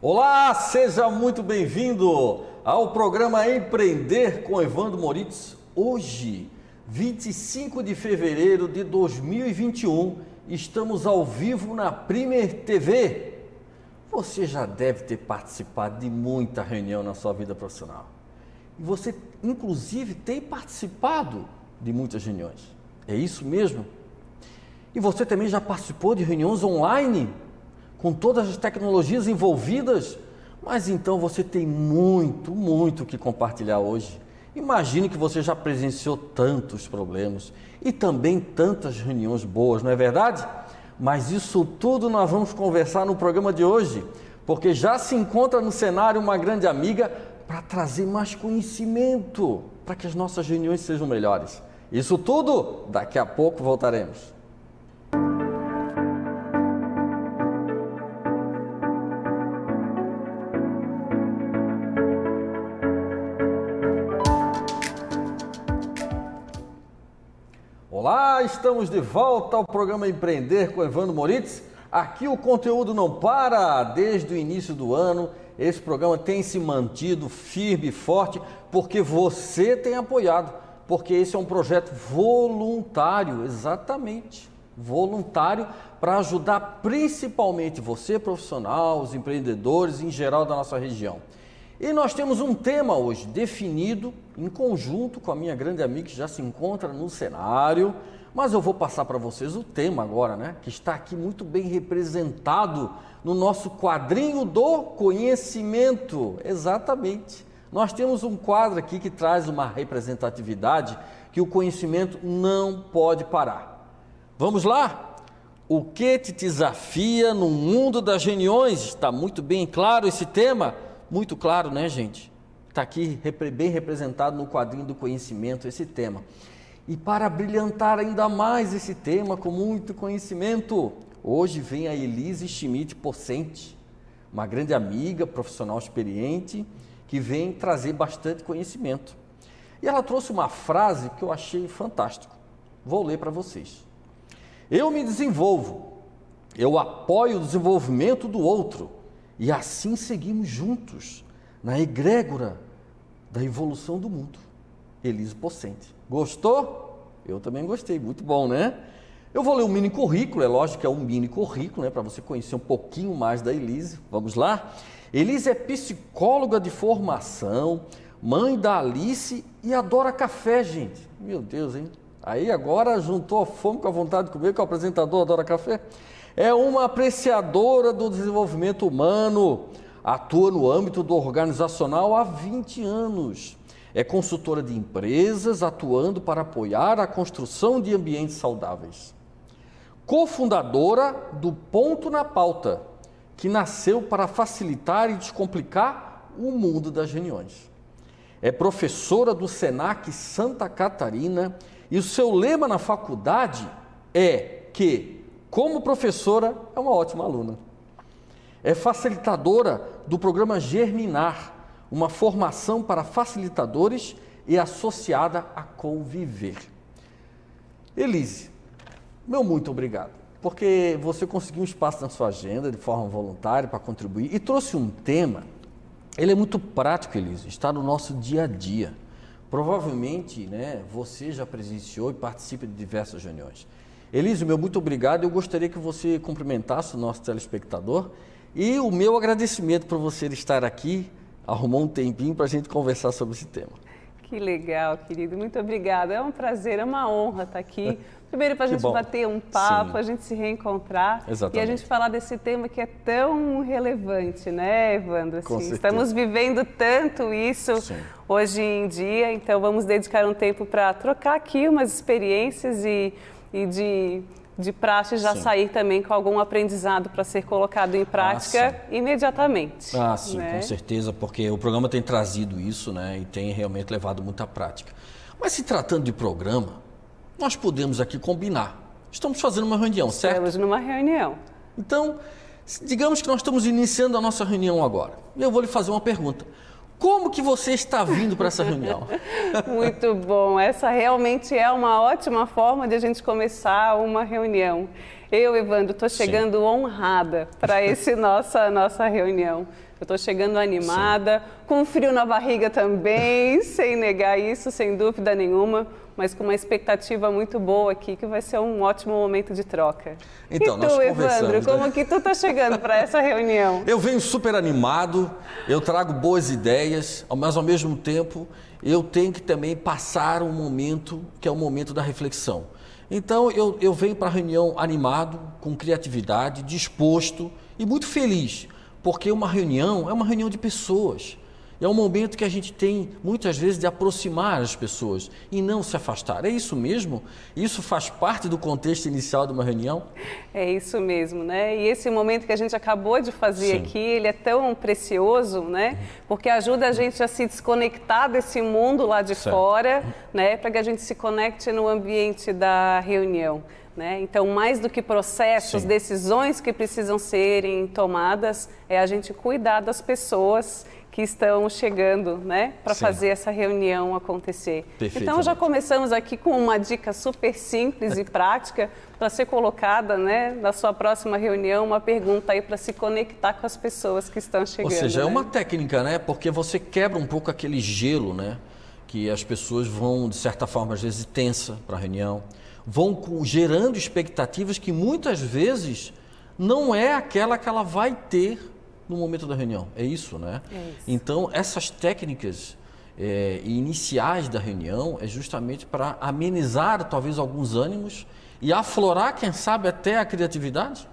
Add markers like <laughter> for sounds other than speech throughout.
Olá, seja muito bem-vindo ao programa Empreender com Evandro Moritz. Hoje, 25 de fevereiro de 2021, estamos ao vivo na Primer TV. Você já deve ter participado de muita reunião na sua vida profissional. E você, inclusive, tem participado de muitas reuniões. É isso mesmo? E você também já participou de reuniões online? Com todas as tecnologias envolvidas, mas então você tem muito, muito que compartilhar hoje. Imagine que você já presenciou tantos problemas e também tantas reuniões boas, não é verdade? Mas isso tudo nós vamos conversar no programa de hoje, porque já se encontra no cenário uma grande amiga para trazer mais conhecimento, para que as nossas reuniões sejam melhores. Isso tudo, daqui a pouco voltaremos. Estamos de volta ao programa Empreender com Evandro Moritz. Aqui o conteúdo não para desde o início do ano. Esse programa tem se mantido firme e forte porque você tem apoiado, porque esse é um projeto voluntário, exatamente, voluntário para ajudar principalmente você profissional, os empreendedores em geral da nossa região. E nós temos um tema hoje definido em conjunto com a minha grande amiga que já se encontra no cenário, mas eu vou passar para vocês o tema agora, né? Que está aqui muito bem representado no nosso quadrinho do conhecimento. Exatamente. Nós temos um quadro aqui que traz uma representatividade que o conhecimento não pode parar. Vamos lá? O que te desafia no mundo das reuniões? Está muito bem claro esse tema? muito claro, né, gente? Está aqui bem representado no quadrinho do conhecimento esse tema. E para brilhantar ainda mais esse tema com muito conhecimento, hoje vem a Elise Schmidt Possente, uma grande amiga, profissional experiente, que vem trazer bastante conhecimento. E ela trouxe uma frase que eu achei fantástico. Vou ler para vocês. Eu me desenvolvo, eu apoio o desenvolvimento do outro e assim seguimos juntos na egrégora da evolução do mundo. Elise Pocente. Gostou? Eu também gostei, muito bom, né? Eu vou ler um mini currículo, é lógico que é um mini currículo, né, para você conhecer um pouquinho mais da Elise. Vamos lá? Elise é psicóloga de formação, mãe da Alice e adora café, gente. Meu Deus, hein? Aí agora juntou a fome com a vontade de comer, que o apresentador adora café é uma apreciadora do desenvolvimento humano, atua no âmbito do organizacional há 20 anos. É consultora de empresas, atuando para apoiar a construção de ambientes saudáveis. Cofundadora do Ponto na Pauta, que nasceu para facilitar e descomplicar o mundo das reuniões. É professora do SENAC Santa Catarina e o seu lema na faculdade é que como professora, é uma ótima aluna. É facilitadora do programa Germinar, uma formação para facilitadores e associada a conviver. Elise, meu muito obrigado, porque você conseguiu um espaço na sua agenda de forma voluntária para contribuir e trouxe um tema. Ele é muito prático, Elise, está no nosso dia a dia. Provavelmente, né, você já presenciou e participa de diversas reuniões. Elise, meu muito obrigado. Eu gostaria que você cumprimentasse o nosso telespectador e o meu agradecimento por você estar aqui, arrumou um tempinho para a gente conversar sobre esse tema. Que legal, querido. Muito obrigada. É um prazer, é uma honra estar aqui. <laughs> Primeiro para a gente bom. bater um papo, Sim. a gente se reencontrar Exatamente. e a gente falar desse tema que é tão relevante, né, Evandro? Assim, estamos vivendo tanto isso Sim. hoje em dia, então vamos dedicar um tempo para trocar aqui umas experiências e e de, de praxe já sim. sair também com algum aprendizado para ser colocado em prática ah, imediatamente. Ah, sim, né? com certeza, porque o programa tem trazido isso né, e tem realmente levado muita prática. Mas se tratando de programa, nós podemos aqui combinar. Estamos fazendo uma reunião, certo? Estamos numa reunião. Então, digamos que nós estamos iniciando a nossa reunião agora. Eu vou lhe fazer uma pergunta. Como que você está vindo para essa reunião? <laughs> Muito bom. Essa realmente é uma ótima forma de a gente começar uma reunião. Eu, Evandro, estou chegando Sim. honrada para <laughs> essa nossa, nossa reunião. Eu estou chegando animada, Sim. com frio na barriga também, <laughs> sem negar isso, sem dúvida nenhuma, mas com uma expectativa muito boa aqui, que vai ser um ótimo momento de troca. Então, e tu, Evandro, né? como que tu está chegando para essa reunião? <laughs> Eu venho super animado, eu trago boas ideias, mas ao mesmo tempo eu tenho que também passar um momento que é o momento da reflexão. Então eu, eu venho para a reunião animado, com criatividade, disposto e muito feliz porque uma reunião é uma reunião de pessoas. É um momento que a gente tem, muitas vezes, de aproximar as pessoas e não se afastar. É isso mesmo? Isso faz parte do contexto inicial de uma reunião? É isso mesmo, né? E esse momento que a gente acabou de fazer Sim. aqui, ele é tão precioso, né? Porque ajuda a gente a se desconectar desse mundo lá de certo. fora, né? Para que a gente se conecte no ambiente da reunião. Né? Então, mais do que processos, Sim. decisões que precisam serem tomadas, é a gente cuidar das pessoas que estão chegando né, para fazer essa reunião acontecer. Então, já começamos aqui com uma dica super simples e prática para ser colocada né, na sua próxima reunião, uma pergunta aí para se conectar com as pessoas que estão chegando. Ou seja, é né? é uma técnica, né? Porque você quebra um pouco aquele gelo, né? Que as pessoas vão, de certa forma, às vezes tensa para a reunião vão gerando expectativas que muitas vezes não é aquela que ela vai ter no momento da reunião. É isso, né? É isso. Então, essas técnicas é, iniciais da reunião é justamente para amenizar talvez alguns ânimos e aflorar, quem sabe, até a criatividade.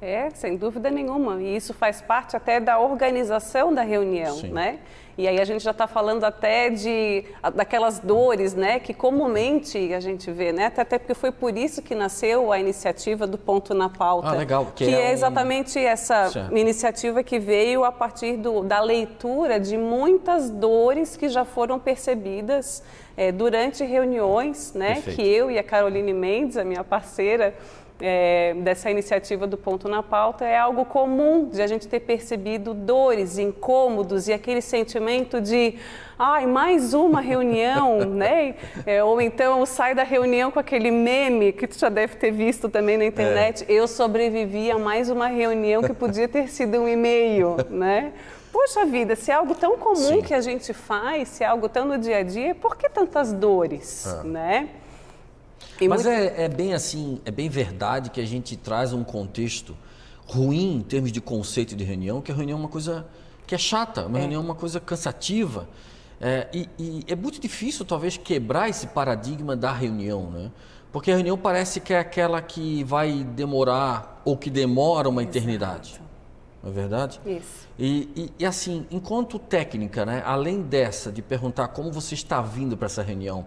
É, sem dúvida nenhuma. E isso faz parte até da organização da reunião, Sim. né? E aí a gente já está falando até de daquelas dores, né, que comumente a gente vê, né? Até, até porque foi por isso que nasceu a iniciativa do ponto na pauta. Ah, legal. Que, que é, é, exatamente um... essa certo. iniciativa que veio a partir do, da leitura de muitas dores que já foram percebidas é, durante reuniões, né? Perfeito. Que eu e a Caroline Mendes, a minha parceira, é, dessa iniciativa do Ponto na Pauta é algo comum de a gente ter percebido dores, incômodos e aquele sentimento de ai, mais uma reunião, <laughs> né? É, ou então sai da reunião com aquele meme que tu já deve ter visto também na internet, é. eu sobrevivi a mais uma reunião que podia ter sido um e-mail, né? Poxa vida, se é algo tão comum Sim. que a gente faz, se é algo tão no dia a dia, por que tantas dores, ah. né? Mas muito... é, é, bem assim, é bem verdade que a gente traz um contexto ruim em termos de conceito de reunião, que a reunião é uma coisa que é chata, uma é. reunião é uma coisa cansativa. É, e, e, é muito difícil, talvez, quebrar esse paradigma da reunião, né? Porque a reunião parece que é aquela que vai demorar ou que demora uma Exato. eternidade. Não é verdade? Isso. E, e, e, assim, enquanto técnica, né, além dessa, de perguntar como você está vindo para essa reunião,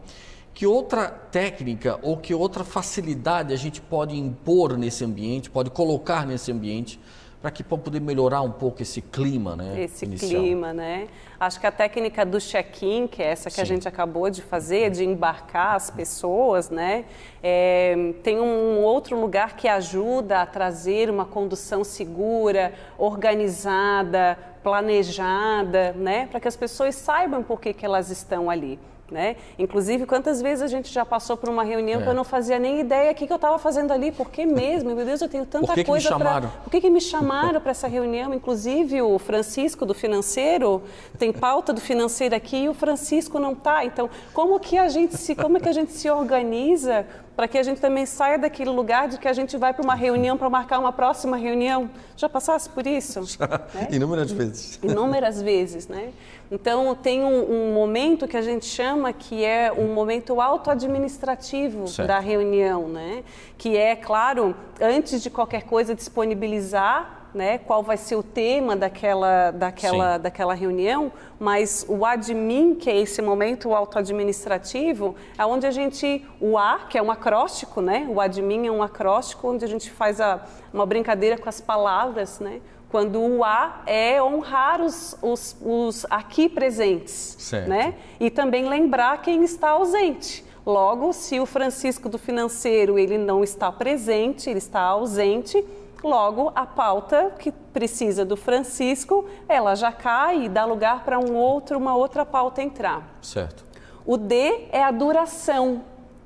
que outra técnica ou que outra facilidade a gente pode impor nesse ambiente, pode colocar nesse ambiente para que para poder melhorar um pouco esse clima, né? Esse inicial. clima, né? Acho que a técnica do check-in, que é essa que Sim. a gente acabou de fazer, de embarcar as pessoas, né? É, tem um outro lugar que ajuda a trazer uma condução segura, organizada, planejada, né? Para que as pessoas saibam por que, que elas estão ali. Né? Inclusive, quantas vezes a gente já passou por uma reunião é. que eu não fazia nem ideia o que, que eu estava fazendo ali, por que mesmo? Meu Deus, eu tenho tanta por que coisa para. Por que, que me chamaram para essa reunião? Inclusive, o Francisco do financeiro tem pauta do financeiro aqui e o Francisco não está. Então, como que a gente se, como é que a gente se organiza para que a gente também saia daquele lugar de que a gente vai para uma reunião para marcar uma próxima reunião. Já passasse por isso? <laughs> Já, né? Inúmeras vezes. Inúmeras vezes, né? Então, tem um, um, momento que a gente chama que é um momento auto-administrativo da reunião, né? Que é, claro, antes de qualquer coisa, disponibilizar né, qual vai ser o tema daquela, daquela, daquela reunião, mas o admin, que é esse momento auto-administrativo, é onde a gente, o A, que é um acróstico, né, o admin é um acróstico onde a gente faz a, uma brincadeira com as palavras, né, quando o A é honrar os, os, os aqui presentes, certo. né, e também lembrar quem está ausente. Logo, se o Francisco do financeiro ele não está presente, ele está ausente, Logo, a pauta que precisa do Francisco, ela já cai e dá lugar para um outro, uma outra pauta entrar. Certo. O D é a duração,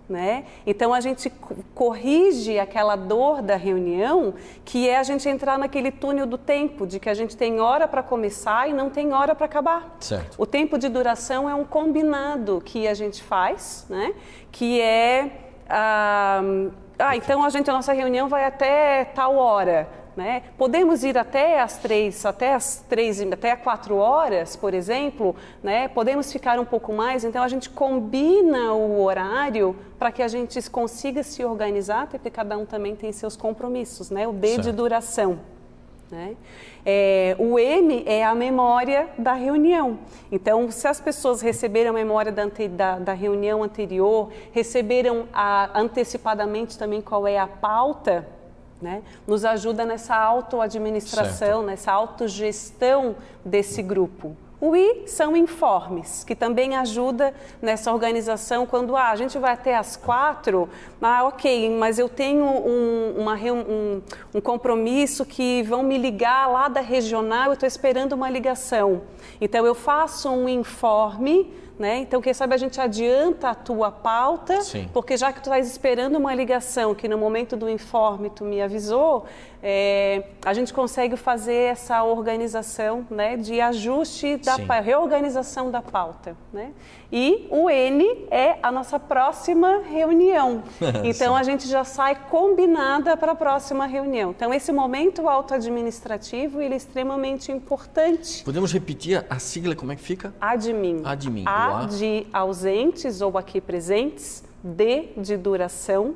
Né? Então a gente corrige aquela dor da reunião, que é a gente entrar naquele túnel do tempo, de que a gente tem hora para começar e não tem hora para acabar. Certo. O tempo de duração é um combinado que a gente faz, né? que é. Ah, ah, então a gente a nossa reunião vai até tal hora. Né? Podemos ir até as três, até as três, até quatro horas, por exemplo. Né? Podemos ficar um pouco mais. Então a gente combina o horário para que a gente consiga se organizar, porque cada um também tem seus compromissos, né? O D certo. de duração. Né? É, o M é a memória da reunião. Então, se as pessoas receberam a memória da, da, da reunião anterior, receberam a, antecipadamente também qual é a pauta, né? nos ajuda nessa autoadministração, nessa autogestão desse grupo. O I são informes, que também ajuda nessa organização quando ah, a gente vai até às quatro, ah, ok, mas eu tenho um, uma, um, um compromisso que vão me ligar lá da regional, eu estou esperando uma ligação. Então eu faço um informe né? Então, quem sabe a gente adianta a tua pauta, Sim. porque já que tu estás esperando uma ligação que no momento do informe tu me avisou, é, a gente consegue fazer essa organização né, de ajuste da reorganização da pauta. Né? E o N é a nossa próxima reunião. <laughs> Então a gente já sai combinada para a próxima reunião. Então esse momento auto-administrativo ele é extremamente importante. Podemos repetir a sigla como é que fica? Admin. Admin. A de ausentes ou aqui presentes, D de duração,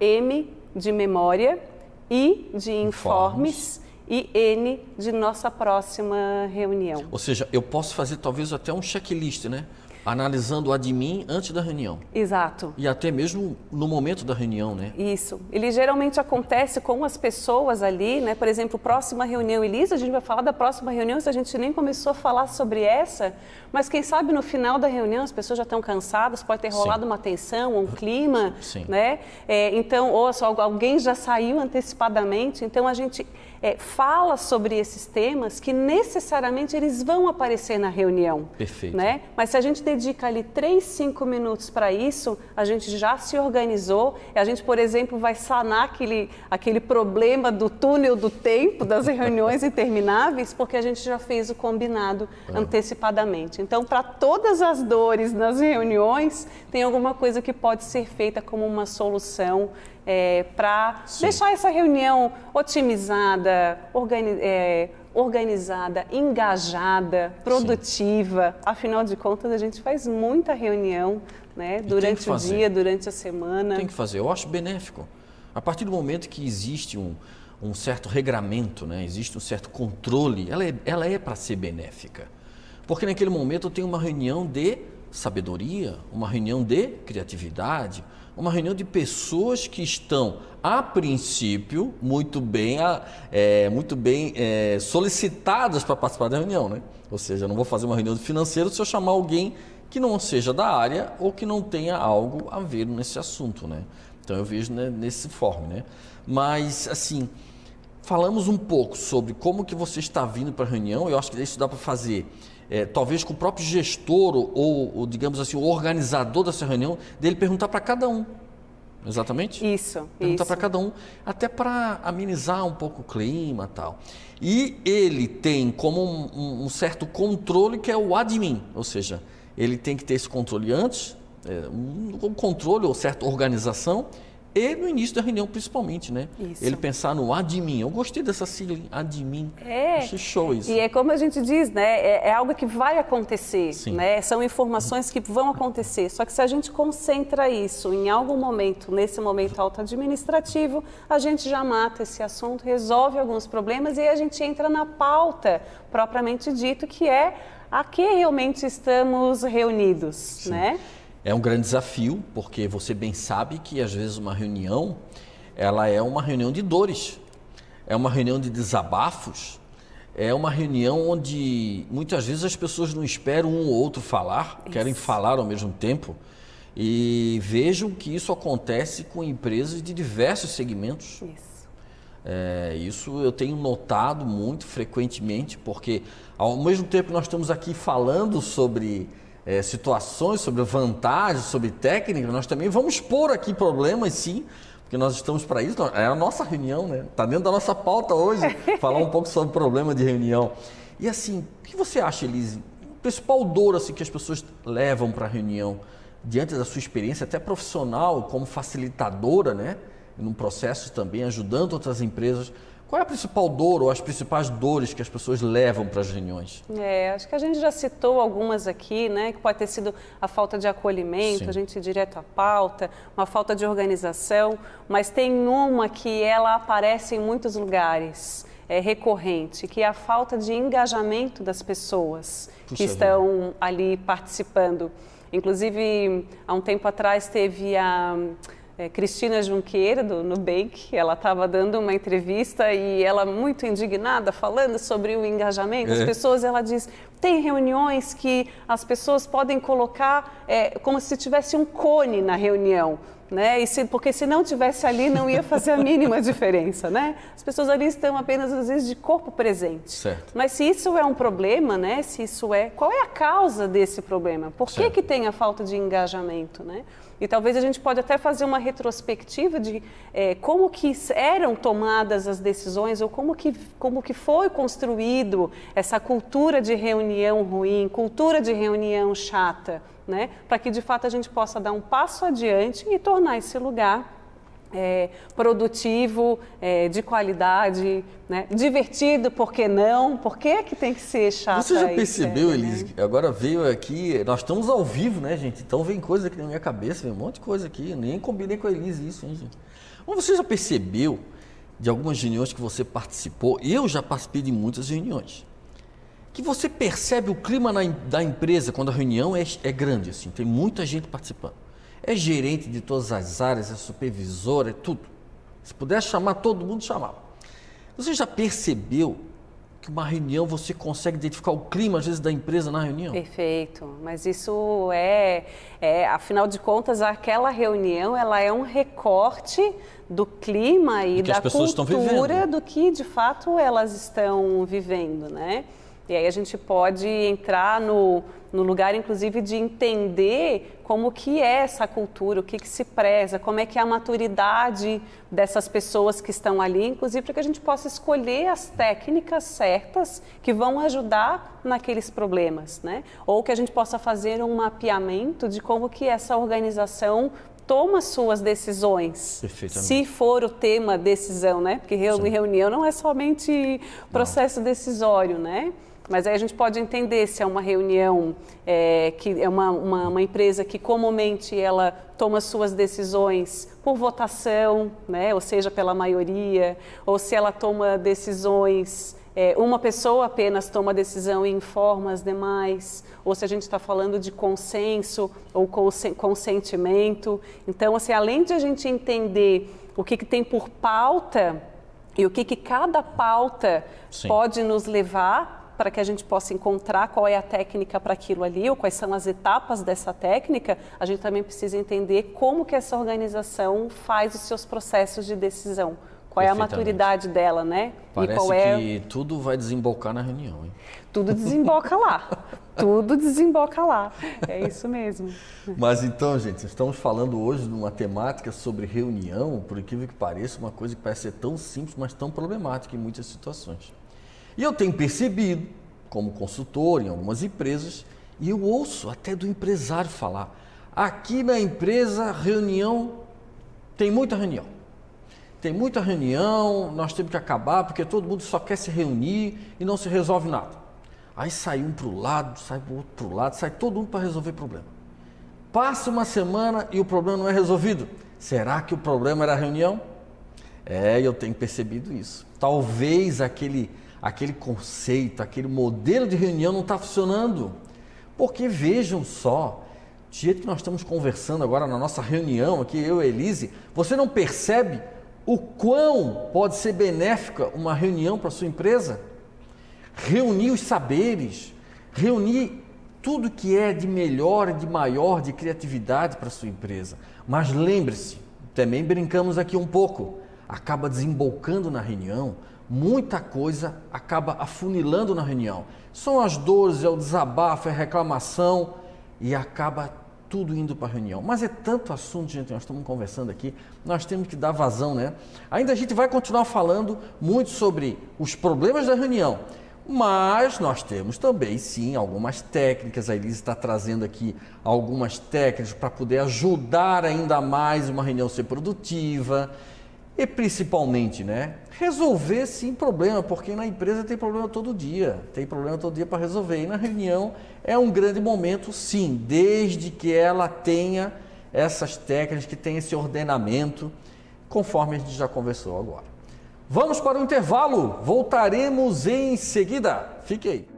M de memória, I de informes. informes e N de nossa próxima reunião. Ou seja, eu posso fazer talvez até um checklist, né? Analisando o admin antes da reunião. Exato. E até mesmo no momento da reunião, né? Isso. Ele geralmente acontece com as pessoas ali, né? Por exemplo, próxima reunião, Elisa, a gente vai falar da próxima reunião, se a gente nem começou a falar sobre essa, mas quem sabe no final da reunião as pessoas já estão cansadas, pode ter rolado Sim. uma tensão, um clima, Sim. né? É, então, ou só alguém já saiu antecipadamente, então a gente é, fala sobre esses temas que necessariamente eles vão aparecer na reunião. Perfeito. Né? Mas se a gente dedica ali 3, 5 minutos para isso, a gente já se organizou, a gente, por exemplo, vai sanar aquele, aquele problema do túnel do tempo, das <laughs> reuniões intermináveis, porque a gente já fez o combinado é. antecipadamente. Então, para todas as dores nas reuniões, tem alguma coisa que pode ser feita como uma solução é, para deixar essa reunião otimizada, organi é, organizada, engajada, produtiva. Sim. Afinal de contas, a gente faz muita reunião né, durante o dia, durante a semana. Tem que fazer, eu acho benéfico. A partir do momento que existe um, um certo regramento, né, existe um certo controle, ela é, ela é para ser benéfica. Porque naquele momento eu tenho uma reunião de sabedoria, uma reunião de criatividade, uma reunião de pessoas que estão, a princípio, muito bem, é, muito bem é, solicitadas para participar da reunião. Né? Ou seja, eu não vou fazer uma reunião de financeiro se eu chamar alguém que não seja da área ou que não tenha algo a ver nesse assunto. Né? Então eu vejo né, nesse forma. Né? Mas, assim, falamos um pouco sobre como que você está vindo para a reunião, eu acho que isso dá para fazer é, talvez com o próprio gestor ou, ou, digamos assim, o organizador dessa reunião, dele perguntar para cada um. Exatamente? Isso. Perguntar para cada um, até para amenizar um pouco o clima tal. E ele tem como um, um, certo controle que é o admin, ou seja, ele tem que ter esse controle antes, é, um, um controle ou certa organização e no início da reunião, principalmente, né? Isso. Ele pensar no admin. Eu gostei dessa sigla, admin. É. Achei show isso. E é como a gente diz, né? É, é algo que vai acontecer, Sim. né? São informações que vão acontecer. Só que se a gente concentra isso em algum momento, nesse momento auto-administrativo, a gente já mata esse assunto, resolve alguns problemas e a gente entra na pauta propriamente dito, que é a que realmente estamos reunidos, Sim. né? É um grande desafio, porque você bem sabe que às vezes uma reunião, ela é uma reunião de dores, é uma reunião de desabafos, é uma reunião onde muitas vezes as pessoas não esperam um ou outro falar, isso. querem falar ao mesmo tempo. E vejam que isso acontece com empresas de diversos segmentos. Isso. É, isso eu tenho notado muito frequentemente, porque ao mesmo tempo nós estamos aqui falando sobre é, situações, sobre vantagens, sobre técnica, nós também vamos expor aqui problemas, sim, porque nós estamos para isso. É a nossa reunião, né? Está dentro da nossa pauta hoje, <laughs> falar um pouco sobre problema de reunião. E assim, o que você acha, Elise? O principal dor assim, que as pessoas levam para a reunião, diante da sua experiência, até profissional, como facilitadora, né? Num processo também, ajudando outras empresas. Qual é a principal dor ou as principais dores que as pessoas levam para as reuniões? É, acho que a gente já citou algumas aqui, né? Que pode ter sido a falta de acolhimento, Sim. a gente ir direto à pauta, uma falta de organização, mas tem uma que ela aparece em muitos lugares é, recorrente, que é a falta de engajamento das pessoas Puxa que estão vida. ali participando. Inclusive, há um tempo atrás teve a é, Cristina Junqueira, do Nubank, ela estava dando uma entrevista e ela muito indignada, falando sobre o engajamento. As é. pessoas, ela diz, tem reuniões que as pessoas podem colocar é, como se tivesse um cone na reunião né? E se, porque se não tivesse ali não ia fazer a <laughs> mínima diferença, né? As pessoas ali estão apenas às vezes de corpo presente. Certo. Mas se isso é um problema, né? Se isso é, qual é a causa desse problema? Por que que tem a falta de engajamento, né? E talvez a gente pode até fazer uma retrospectiva de é, como que eram tomadas as decisões ou como que, como que foi construído essa cultura de reunião ruim, cultura de reunião chata, né? Para que de fato a gente possa dar um passo adiante e tornar esse lugar é, produtivo, é, de qualidade, né? divertido, por que não? Por que, que tem que ser chato? Você já percebeu, Elise? Né? Agora veio aqui, nós estamos ao vivo, né, gente? Então vem coisa aqui na minha cabeça, vem um monte de coisa aqui. Eu nem combinei com a Elise isso, hein, gente? Mas você já percebeu de algumas reuniões que você participou? Eu já participei de muitas reuniões. Que você percebe o clima na, da empresa quando a reunião é, é grande, assim, tem muita gente participando é gerente de todas as áreas, é supervisor, é tudo. Se puder chamar todo mundo, chamava. Você já percebeu que uma reunião você consegue identificar o clima, às vezes, da empresa na reunião? Perfeito. Mas isso é, é afinal de contas, aquela reunião ela é um recorte do clima e da cultura do que, de fato, elas estão vivendo, né? E aí a gente pode entrar no, no lugar, inclusive, de entender como que é essa cultura, o que, que se preza, como é que é a maturidade dessas pessoas que estão ali, inclusive para que a gente possa escolher as técnicas certas que vão ajudar naqueles problemas, né? Ou que a gente possa fazer um mapeamento de como que essa organização toma suas decisões. Se for o tema decisão, né? Porque reunião não é somente processo não. decisório, né? Mas aí a gente pode entender se é uma reunião, é, que é uma, uma, uma, empresa que comumente ela toma suas decisões por votação, né, ou seja, pela maioria, ou se ela toma decisões, é, uma pessoa apenas toma decisão e informa as demais, ou se a gente está falando de consenso ou consentimento. Então, assim, além de a gente entender o que, que tem por pauta e o que, que cada pauta Sim. pode nos levar para que a gente possa encontrar qual é a técnica para aquilo ali ou quais são as etapas dessa técnica, a gente também precisa entender como que essa organização faz os seus processos de decisão. Qual é a maturidade dela, né? Parece e qual é... que tudo vai desembocar na reunião, hein? Tudo desemboca lá. tudo desemboca lá. É isso mesmo. Mas então, gente, estamos falando hoje de uma temática sobre reunião, por incrível que pareça, uma coisa que parece ser tão simples, mas tão problemática em muitas situações. E eu tenho percebido, como consultor em algumas empresas, e eu ouço até do empresário falar: aqui na empresa, reunião, tem muita reunião. Tem muita reunião, nós temos que acabar porque todo mundo só quer se reunir e não se resolve nada. Aí sai um para o lado, sai para o outro lado, sai todo mundo para resolver problema. Passa uma semana e o problema não é resolvido. Será que o problema era a reunião? É, eu tenho percebido isso. Talvez aquele aquele conceito, aquele modelo de reunião não está funcionando. Porque vejam só, do jeito que nós estamos conversando agora na nossa reunião aqui, eu e Elise, você não percebe o quão pode ser benéfica uma reunião para a sua empresa? Reunir os saberes, reunir tudo que é de melhor, de maior, de criatividade para a sua empresa. Mas lembre-se, também brincamos aqui um pouco, acaba desembolcando na reunião muita coisa acaba afunilando na reunião. São as dores, é o desabafo, é a reclamação. e acaba tudo indo para a reunião. Mas é tanto assunto, gente, nós estamos conversando aqui, nós temos que dar vazão, né? Ainda a gente vai continuar falando muito sobre os problemas da reunião, mas nós temos também, sim, algumas técnicas. A Elise está trazendo aqui algumas técnicas para poder ajudar ainda mais uma reunião ser produtiva. E principalmente, né, resolver sim problema, porque na empresa tem problema todo dia, tem problema todo dia para resolver. E na reunião é um grande momento, sim, desde que ela tenha essas técnicas, que tenha esse ordenamento, conforme a gente já conversou agora. Vamos para o intervalo, voltaremos em seguida. Fique aí.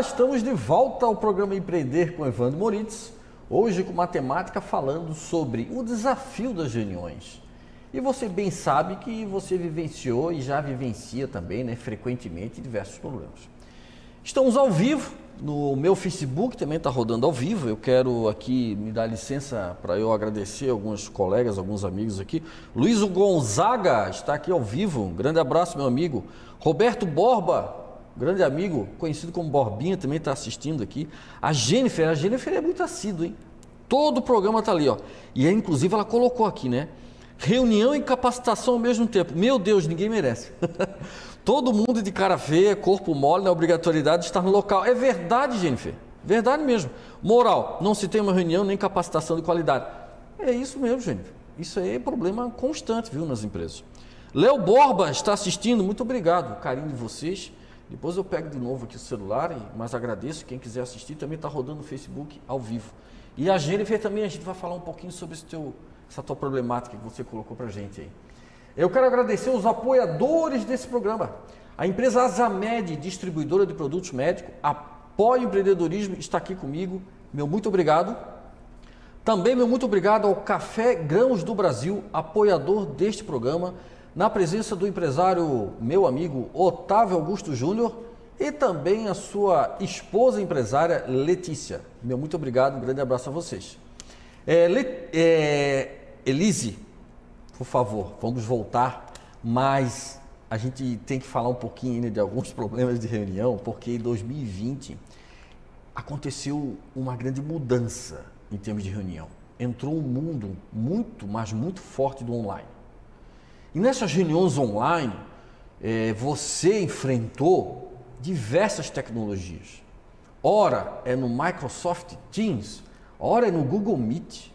Estamos de volta ao programa Empreender com Evandro Moritz. Hoje com matemática falando sobre o desafio das reuniões. E você bem sabe que você vivenciou e já vivencia também, né, frequentemente, diversos problemas. Estamos ao vivo no meu Facebook, também está rodando ao vivo. Eu quero aqui me dar licença para eu agradecer alguns colegas, alguns amigos aqui. Luiz Gonzaga está aqui ao vivo. Um grande abraço, meu amigo. Roberto Borba, grande amigo, conhecido como Borbinha, também está assistindo aqui. A Jennifer, a Jennifer é muito assídua, hein? Todo o programa está ali, ó. E é, inclusive ela colocou aqui, né? Reunião e capacitação ao mesmo tempo. Meu Deus, ninguém merece. <laughs> Todo mundo de cara feia, corpo mole, na obrigatoriedade de estar no local. É verdade, Jennifer. Verdade mesmo. Moral, não se tem uma reunião nem capacitação de qualidade. É isso mesmo, Jennifer. Isso aí é problema constante, viu, nas empresas. Léo Borba está assistindo, muito obrigado. Carinho de vocês. Depois eu pego de novo aqui o celular, mas agradeço. Quem quiser assistir também está rodando no Facebook ao vivo. E a Jennifer também, a gente vai falar um pouquinho sobre teu, essa tua problemática que você colocou para a gente aí. Eu quero agradecer os apoiadores desse programa. A empresa Azamed, distribuidora de produtos médicos, apoia o empreendedorismo, está aqui comigo. Meu muito obrigado. Também meu muito obrigado ao Café Grãos do Brasil, apoiador deste programa na presença do empresário, meu amigo Otávio Augusto Júnior e também a sua esposa empresária Letícia. Meu muito obrigado, um grande abraço a vocês. É, é, Elise, por favor, vamos voltar, mas a gente tem que falar um pouquinho ainda de alguns <laughs> problemas de reunião, porque em 2020 aconteceu uma grande mudança em termos de reunião. Entrou um mundo muito, mas muito forte do online. E nessas reuniões online, é, você enfrentou diversas tecnologias. Ora é no Microsoft Teams, ora é no Google Meet,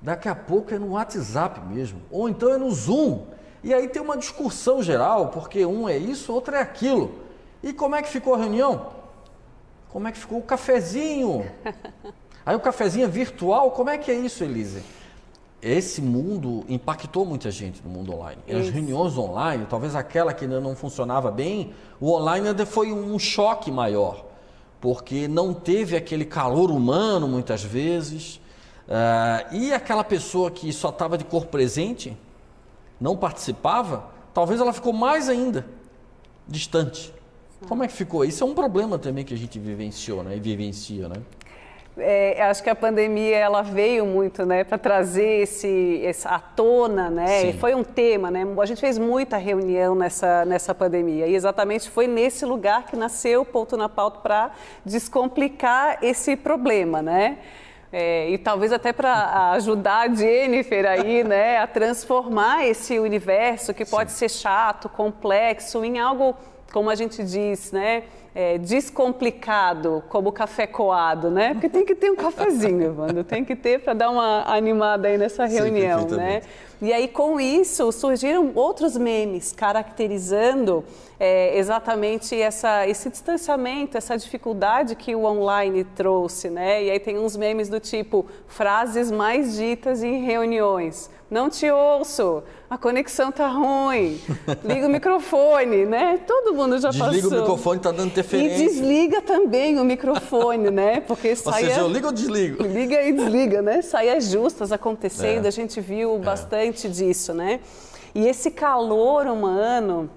daqui a pouco é no WhatsApp mesmo, ou então é no Zoom. E aí tem uma discussão geral, porque um é isso, outro é aquilo. E como é que ficou a reunião? Como é que ficou o cafezinho? <laughs> Aí o cafezinho é virtual, como é que é isso, Elise? Esse mundo impactou muita gente no mundo online. Isso. As reuniões online, talvez aquela que ainda não funcionava bem, o online ainda foi um choque maior, porque não teve aquele calor humano muitas vezes. Uh, e aquela pessoa que só estava de corpo presente, não participava, talvez ela ficou mais ainda distante. Como é que ficou? Isso é um problema também que a gente vivenciou né? e vivencia, né? É, acho que a pandemia ela veio muito, né, para trazer esse, esse à tona, né? E foi um tema, né? A gente fez muita reunião nessa nessa pandemia e exatamente foi nesse lugar que nasceu o ponto na pauta para descomplicar esse problema, né? É, e talvez até para ajudar a Jennifer aí, <laughs> né, a transformar esse universo que pode Sim. ser chato, complexo, em algo, como a gente diz, né, é, descomplicado, como café coado, né? Porque tem que ter um cafezinho, <laughs> Evandro, tem que ter para dar uma animada aí nessa reunião, Sim, né? E aí, com isso, surgiram outros memes caracterizando é, exatamente essa, esse distanciamento, essa dificuldade que o online trouxe, né? E aí tem uns memes do tipo, frases mais ditas em reuniões. Não te ouço, a conexão tá ruim, liga o microfone, né? Todo mundo já Desliga passou. Desliga o microfone, tá dando interferência. E desliga também o microfone, né? Porque saia... Ou seja, eu ligo ou desligo? Liga e desliga, né? Saias justas acontecendo, é. a gente viu é. bastante disso, né? E esse calor humano,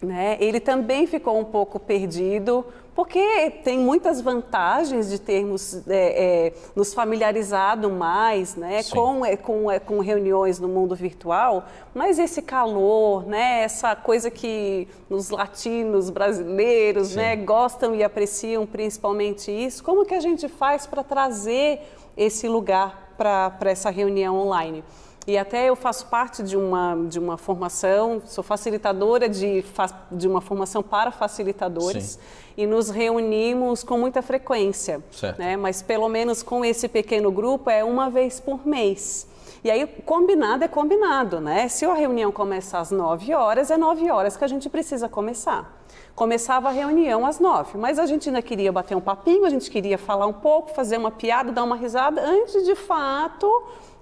né? Ele também ficou um pouco perdido porque tem muitas vantagens de termos é, é, nos familiarizado mais né, com, é, com, é, com reuniões no mundo virtual, mas esse calor, né, essa coisa que os latinos brasileiros né, gostam e apreciam principalmente isso, como que a gente faz para trazer esse lugar para essa reunião online? E até eu faço parte de uma, de uma formação, sou facilitadora de, de uma formação para facilitadores Sim. e nos reunimos com muita frequência. Né? Mas pelo menos com esse pequeno grupo é uma vez por mês. E aí, combinado é combinado, né? Se a reunião começar às 9 horas, é 9 horas que a gente precisa começar. Começava a reunião às 9, mas a gente ainda queria bater um papinho, a gente queria falar um pouco, fazer uma piada, dar uma risada, antes de fato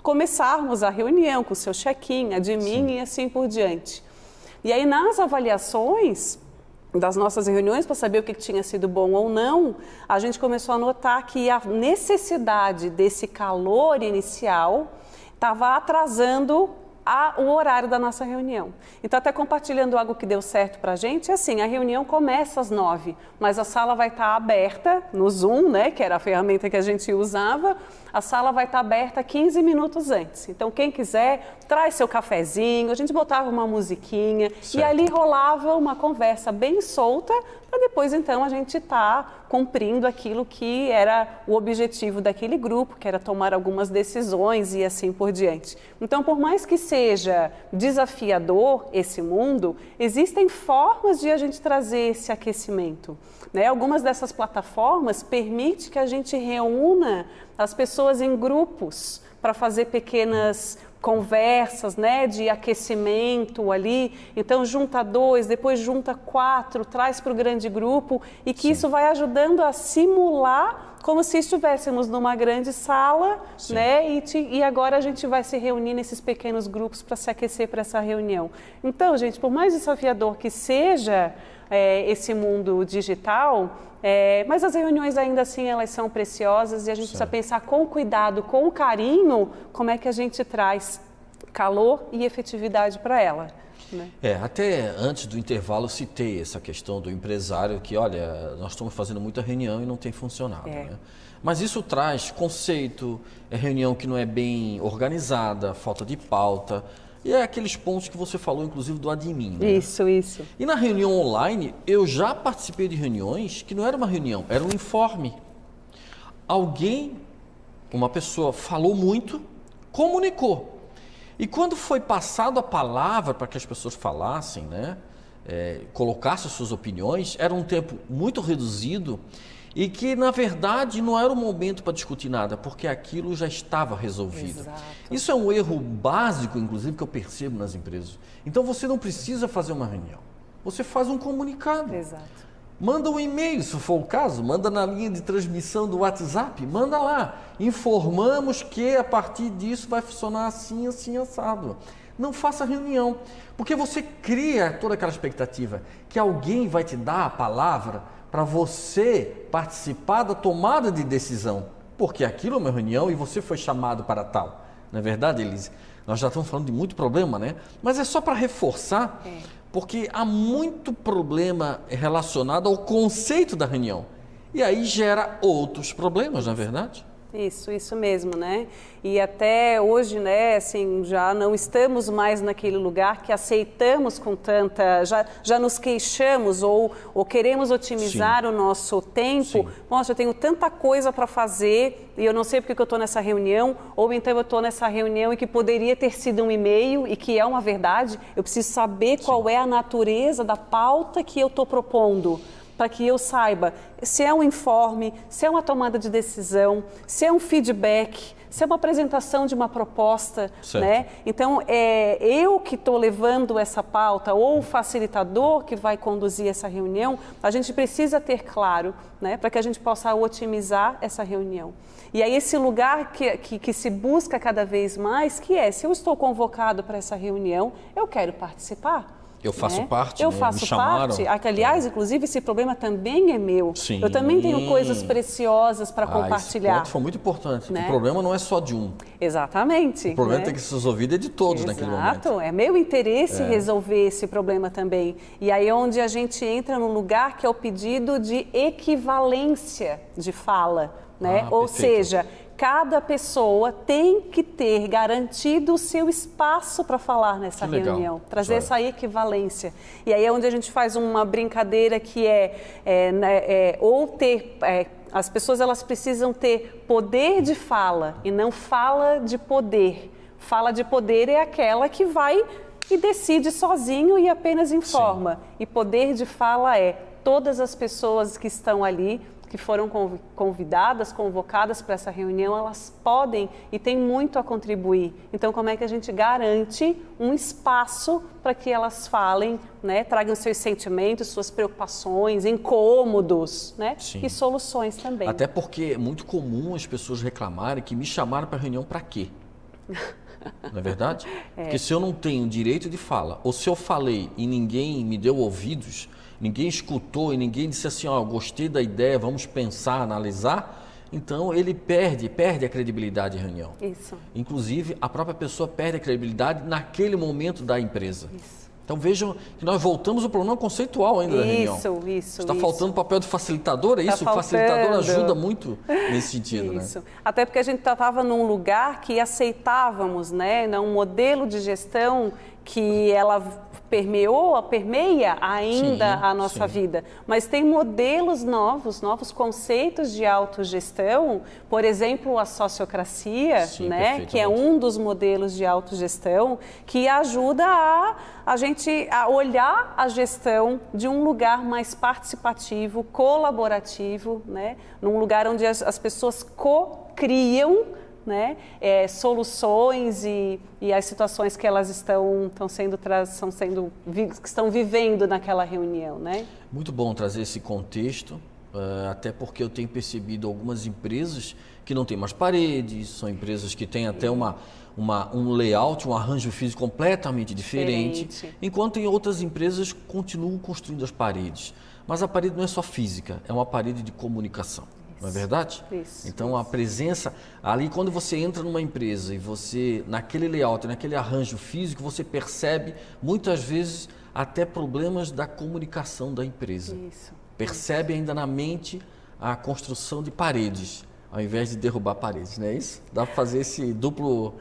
começarmos a reunião com o seu check-in, a de mim Sim. e assim por diante. E aí, nas avaliações das nossas reuniões, para saber o que tinha sido bom ou não, a gente começou a notar que a necessidade desse calor inicial estava atrasando a, o horário da nossa reunião. Então, até compartilhando algo que deu certo para a gente, assim, a reunião começa às nove, mas a sala vai estar tá aberta no Zoom, né, que era a ferramenta que a gente usava, a sala vai estar tá aberta 15 minutos antes. Então, quem quiser, traz seu cafezinho, a gente botava uma musiquinha certo. e ali rolava uma conversa bem solta para depois, então, a gente estar tá cumprindo aquilo que era o objetivo daquele grupo, que era tomar algumas decisões e assim por diante. Então, por mais que seja desafiador esse mundo, existem formas de a gente trazer esse aquecimento. Né? Algumas dessas plataformas permitem que a gente reúna as pessoas em grupos para fazer pequenas conversas, né, de aquecimento ali. Então junta dois, depois junta quatro, traz para o grande grupo e que Sim. isso vai ajudando a simular como se estivéssemos numa grande sala, Sim. né? E, te, e, agora a gente vai se reunir nesses pequenos grupos para se aquecer para essa reunião. Então, gente, por mais desafiador que seja é, esse mundo digital, é, mas as reuniões ainda assim elas são preciosas e a gente certo. precisa pensar com cuidado, com carinho, como é que a gente traz calor e efetividade para ela. Né? É, até antes do intervalo citei essa questão do empresário que, olha, nós estamos fazendo muita reunião e não tem funcionado. É. Né? Mas isso traz conceito, é reunião que não é bem organizada, falta de pauta. E é aqueles pontos que você falou, inclusive, do admin. Né? Isso, isso. E na reunião online, eu já participei de reuniões que não era uma reunião, era um informe. Alguém, uma pessoa, falou muito, comunicou. E quando foi passado a palavra para que as pessoas falassem, né, é, colocassem suas opiniões, era um tempo muito reduzido e que, na verdade, não era o momento para discutir nada, porque aquilo já estava resolvido. Exato. Isso é um erro básico, inclusive, que eu percebo nas empresas. Então, você não precisa fazer uma reunião. Você faz um comunicado. Exato. Manda um e-mail, se for o caso, manda na linha de transmissão do WhatsApp, manda lá. Informamos que a partir disso vai funcionar assim, assim, assado. Não faça reunião, porque você cria toda aquela expectativa que alguém vai te dar a palavra para você participar da tomada de decisão, porque aquilo é uma reunião e você foi chamado para tal. Não é verdade, Elise? Nós já estamos falando de muito problema, né? Mas é só para reforçar, é. porque há muito problema relacionado ao conceito da reunião. E aí gera outros problemas, não é verdade? Isso, isso mesmo, né? E até hoje, né, assim, já não estamos mais naquele lugar que aceitamos com tanta, já, já nos queixamos ou, ou queremos otimizar Sim. o nosso tempo. Sim. Nossa, eu tenho tanta coisa para fazer e eu não sei porque que eu estou nessa reunião, ou então eu estou nessa reunião e que poderia ter sido um e-mail e que é uma verdade. Eu preciso saber Sim. qual é a natureza da pauta que eu estou propondo para que eu saiba se é um informe, se é uma tomada de decisão, se é um feedback, se é uma apresentação de uma proposta, certo. né? Então, é eu que estou levando essa pauta ou o facilitador que vai conduzir essa reunião, a gente precisa ter claro, né? Para que a gente possa otimizar essa reunião. E aí esse lugar que, que, que se busca cada vez mais, que é, se eu estou convocado para essa reunião, eu quero participar. Eu faço né? parte, Eu né? faço parte. Aliás, inclusive, esse problema também é meu. Sim. Eu também tenho coisas preciosas para ah, compartilhar. Esse foi muito importante. Né? O problema não é só de um. Exatamente. O problema né? tem que ser resolvido é de todos Exato. naquele momento. Exato. É meu interesse é. resolver esse problema também. E aí é onde a gente entra num lugar que é o pedido de equivalência de fala. Né? Ah, Ou perfeito. seja, cada pessoa tem que ter garantido o seu espaço para falar nessa reunião, trazer essa equivalência. E aí é onde a gente faz uma brincadeira que é, é, né, é ou ter é, as pessoas elas precisam ter poder de fala e não fala de poder. Fala de poder é aquela que vai e decide sozinho e apenas informa. Sim. E poder de fala é todas as pessoas que estão ali que foram convidadas, convocadas para essa reunião, elas podem e têm muito a contribuir. Então, como é que a gente garante um espaço para que elas falem, né, tragam seus sentimentos, suas preocupações, incômodos, né, e soluções também. Até porque é muito comum as pessoas reclamarem que me chamaram para a reunião para quê? <laughs> Não é verdade? É. Porque se eu não tenho direito de fala, ou se eu falei e ninguém me deu ouvidos, ninguém escutou e ninguém disse assim, ó, oh, gostei da ideia, vamos pensar, analisar, então ele perde, perde a credibilidade em reunião. Isso. Inclusive, a própria pessoa perde a credibilidade naquele momento da empresa. Isso. Então vejam que nós voltamos ao problema conceitual ainda isso, da reunião. Isso, isso. Está faltando o papel do facilitador, é tá isso? Faltando. O facilitador ajuda muito nesse sentido, né? isso. né? Até porque a gente estava num lugar que aceitávamos, né? Um modelo de gestão que ela permeou, permeia ainda sim, a nossa sim. vida, mas tem modelos novos, novos conceitos de autogestão, por exemplo, a sociocracia, sim, né, que é um dos modelos de autogestão que ajuda a a gente a olhar a gestão de um lugar mais participativo, colaborativo, né, num lugar onde as, as pessoas co-criam né, é, soluções e, e, as situações que elas estão, estão sendo, estão sendo que estão vivendo naquela reunião, né? Muito bom trazer esse contexto, uh, até porque eu tenho percebido algumas empresas que não têm mais paredes, são empresas que têm até uma, uma, um layout, um arranjo físico completamente diferente, diferente, enquanto em outras empresas continuam construindo as paredes. Mas a parede não é só física, é uma parede de comunicação. Não é verdade? Isso. Então isso. a presença ali quando você entra numa empresa e você naquele layout, naquele arranjo físico, você percebe muitas vezes até problemas da comunicação da empresa. Isso. Percebe ainda na mente a construção de paredes, ao invés de derrubar paredes, não é isso? Dá para fazer esse duplo,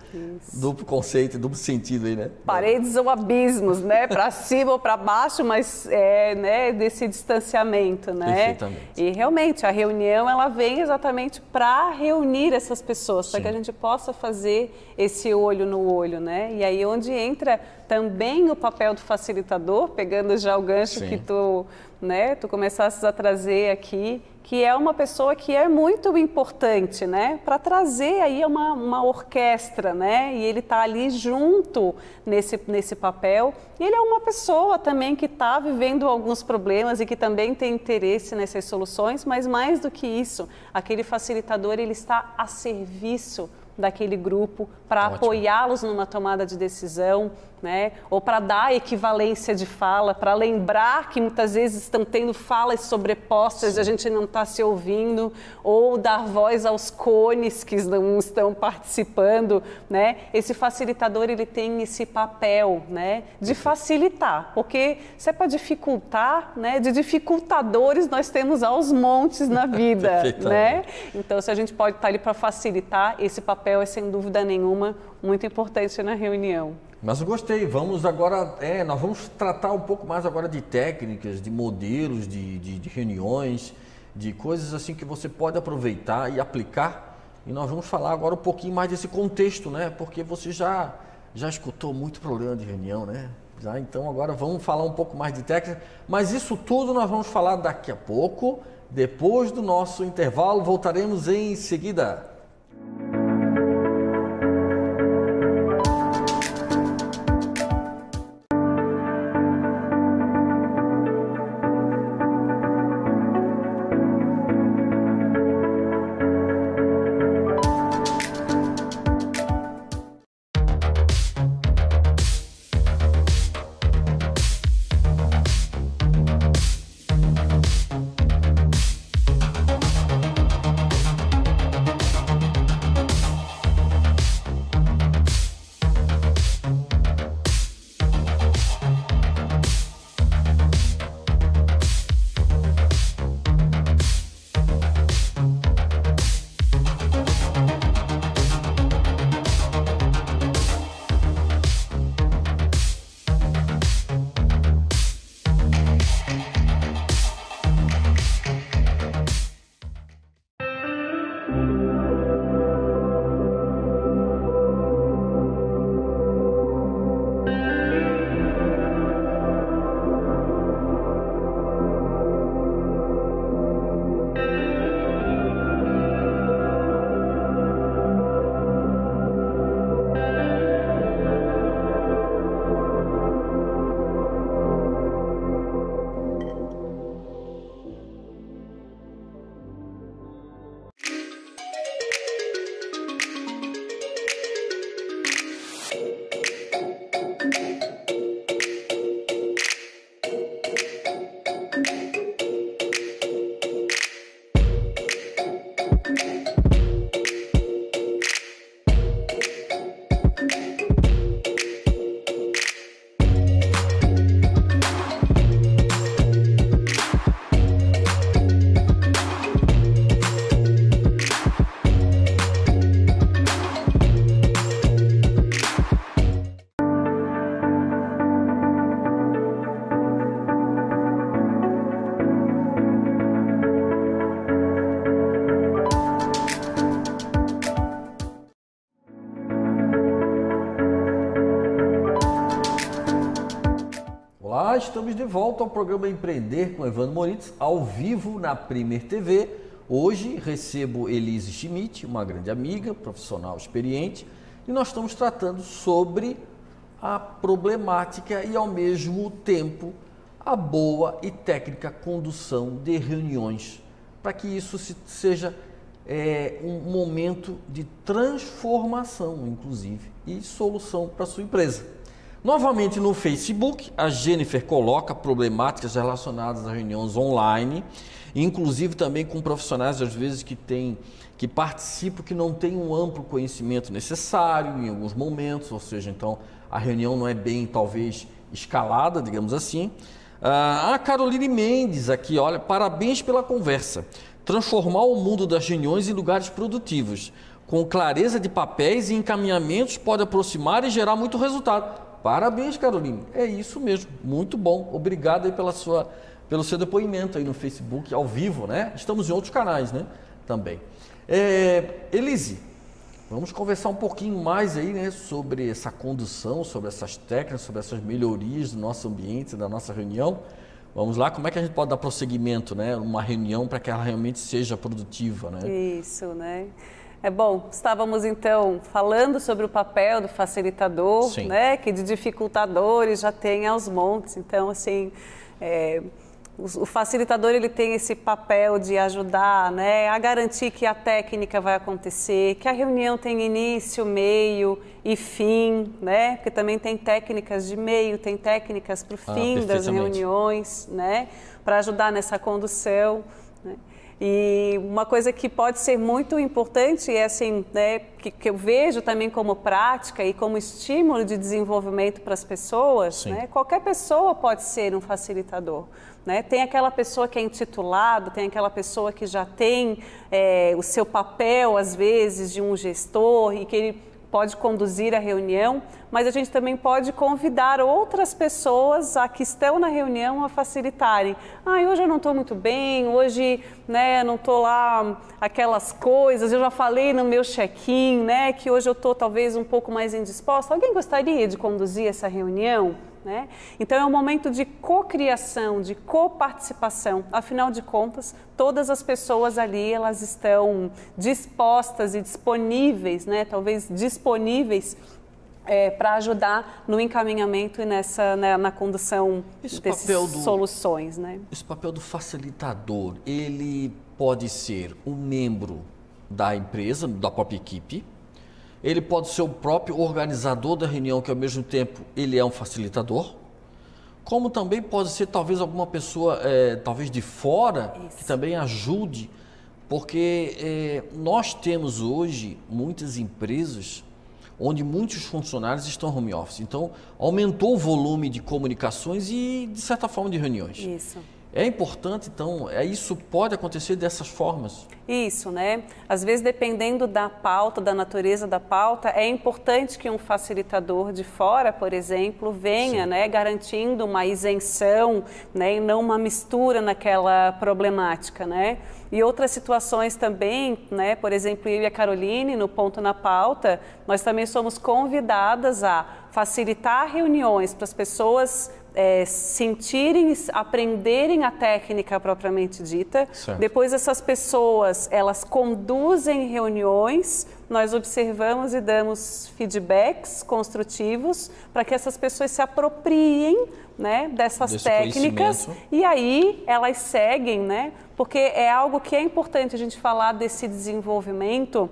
duplo conceito, duplo sentido aí, né? Paredes ou abismos, né? <laughs> Para cima ou para baixo, mas é, né, desse distanciamento, né? Perfeitamente. E realmente a reunião ela vem exatamente para reunir essas pessoas, para que a gente possa fazer esse olho no olho, né? E aí onde entra também o papel do facilitador, pegando já o gancho Sim. que tu, né, tu começaste a trazer aqui que é uma pessoa que é muito importante, né, para trazer aí uma, uma orquestra, né, e ele está ali junto nesse, nesse papel. E ele é uma pessoa também que está vivendo alguns problemas e que também tem interesse nessas soluções, mas mais do que isso, aquele facilitador ele está a serviço daquele grupo para apoiá-los numa tomada de decisão, né? ou para dar equivalência de fala, para lembrar que muitas vezes estão tendo falas sobrepostas e a gente não está se ouvindo, ou dar voz aos cones que não estão participando. Né? Esse facilitador ele tem esse papel né? de facilitar, porque se é para dificultar, né? de dificultadores nós temos aos montes na <laughs> vida. né? Então, se a gente pode estar tá ali para facilitar, esse papel é sem dúvida nenhuma muito importante na reunião. Mas eu gostei. Vamos agora, é, nós vamos tratar um pouco mais agora de técnicas, de modelos de, de, de reuniões, de coisas assim que você pode aproveitar e aplicar. E nós vamos falar agora um pouquinho mais desse contexto, né? Porque você já já escutou muito problema de reunião, né? Já, então agora vamos falar um pouco mais de técnica. Mas isso tudo nós vamos falar daqui a pouco. Depois do nosso intervalo, voltaremos em seguida. Estamos de volta ao programa Empreender com Evandro Moritz, ao vivo na Primer TV. Hoje recebo Elise Schmidt, uma grande amiga, profissional experiente, e nós estamos tratando sobre a problemática e, ao mesmo tempo, a boa e técnica condução de reuniões, para que isso seja é, um momento de transformação, inclusive, e solução para sua empresa. Novamente no Facebook, a Jennifer coloca problemáticas relacionadas a reuniões online, inclusive também com profissionais às vezes que têm que participam que não têm um amplo conhecimento necessário em alguns momentos, ou seja, então a reunião não é bem talvez escalada, digamos assim. Ah, a Caroline Mendes aqui, olha, parabéns pela conversa. transformar o mundo das reuniões em lugares produtivos. Com clareza de papéis e encaminhamentos, pode aproximar e gerar muito resultado. Parabéns, Caroline. É isso mesmo. Muito bom. Obrigado aí pela sua, pelo seu depoimento aí no Facebook, ao vivo, né? Estamos em outros canais, né? Também. É, Elise, vamos conversar um pouquinho mais aí, né? Sobre essa condução, sobre essas técnicas, sobre essas melhorias do nosso ambiente, da nossa reunião. Vamos lá, como é que a gente pode dar prosseguimento, né? Uma reunião para que ela realmente seja produtiva, né? Isso, né? É bom, estávamos então falando sobre o papel do facilitador, Sim. né, que de dificultadores já tem aos montes. Então, assim, é, o facilitador ele tem esse papel de ajudar, né, a garantir que a técnica vai acontecer, que a reunião tem início, meio e fim, né, porque também tem técnicas de meio, tem técnicas para o ah, fim ah, das reuniões, né, para ajudar nessa condução. Né. E uma coisa que pode ser muito importante é assim, né, que, que, eu vejo também como prática e como estímulo de desenvolvimento para as pessoas, né, qualquer pessoa pode ser um facilitador. Né? Tem aquela pessoa que é intitulado, tem aquela pessoa que já tem é, o seu papel, às vezes, de um gestor e que ele pode conduzir a reunião, mas a gente também pode convidar outras pessoas a que estão na reunião a facilitarem. Ah, hoje eu não estou muito bem, hoje né, não estou lá aquelas coisas, eu já falei no meu check-in, né, que hoje eu estou talvez um pouco mais indisposta. Alguém gostaria de conduzir essa reunião? Né? Então é um momento de cocriação, de coparticipação. Afinal de contas, todas as pessoas ali elas estão dispostas e disponíveis, né? Talvez disponíveis é, para ajudar no encaminhamento e nessa né, na condução esse dessas do, soluções, né? Esse papel do facilitador, ele pode ser um membro da empresa, da própria equipe, ele pode ser o próprio organizador da reunião, que ao mesmo tempo ele é um facilitador, como também pode ser talvez alguma pessoa, é, talvez de fora, Isso. que também ajude, porque é, nós temos hoje muitas empresas onde muitos funcionários estão home office. Então, aumentou o volume de comunicações e, de certa forma, de reuniões. Isso. É importante, então, é, isso pode acontecer dessas formas. Isso, né? Às vezes, dependendo da pauta, da natureza da pauta, é importante que um facilitador de fora, por exemplo, venha, Sim. né, garantindo uma isenção, né, e não uma mistura naquela problemática, né? E outras situações também, né? Por exemplo, eu e a Caroline, no ponto na pauta, nós também somos convidadas a facilitar reuniões para as pessoas é, sentirem, aprenderem a técnica propriamente dita. Certo. Depois essas pessoas, elas conduzem reuniões, nós observamos e damos feedbacks construtivos para que essas pessoas se apropriem né, dessas Desse técnicas e aí elas seguem, né? Porque é algo que é importante a gente falar desse desenvolvimento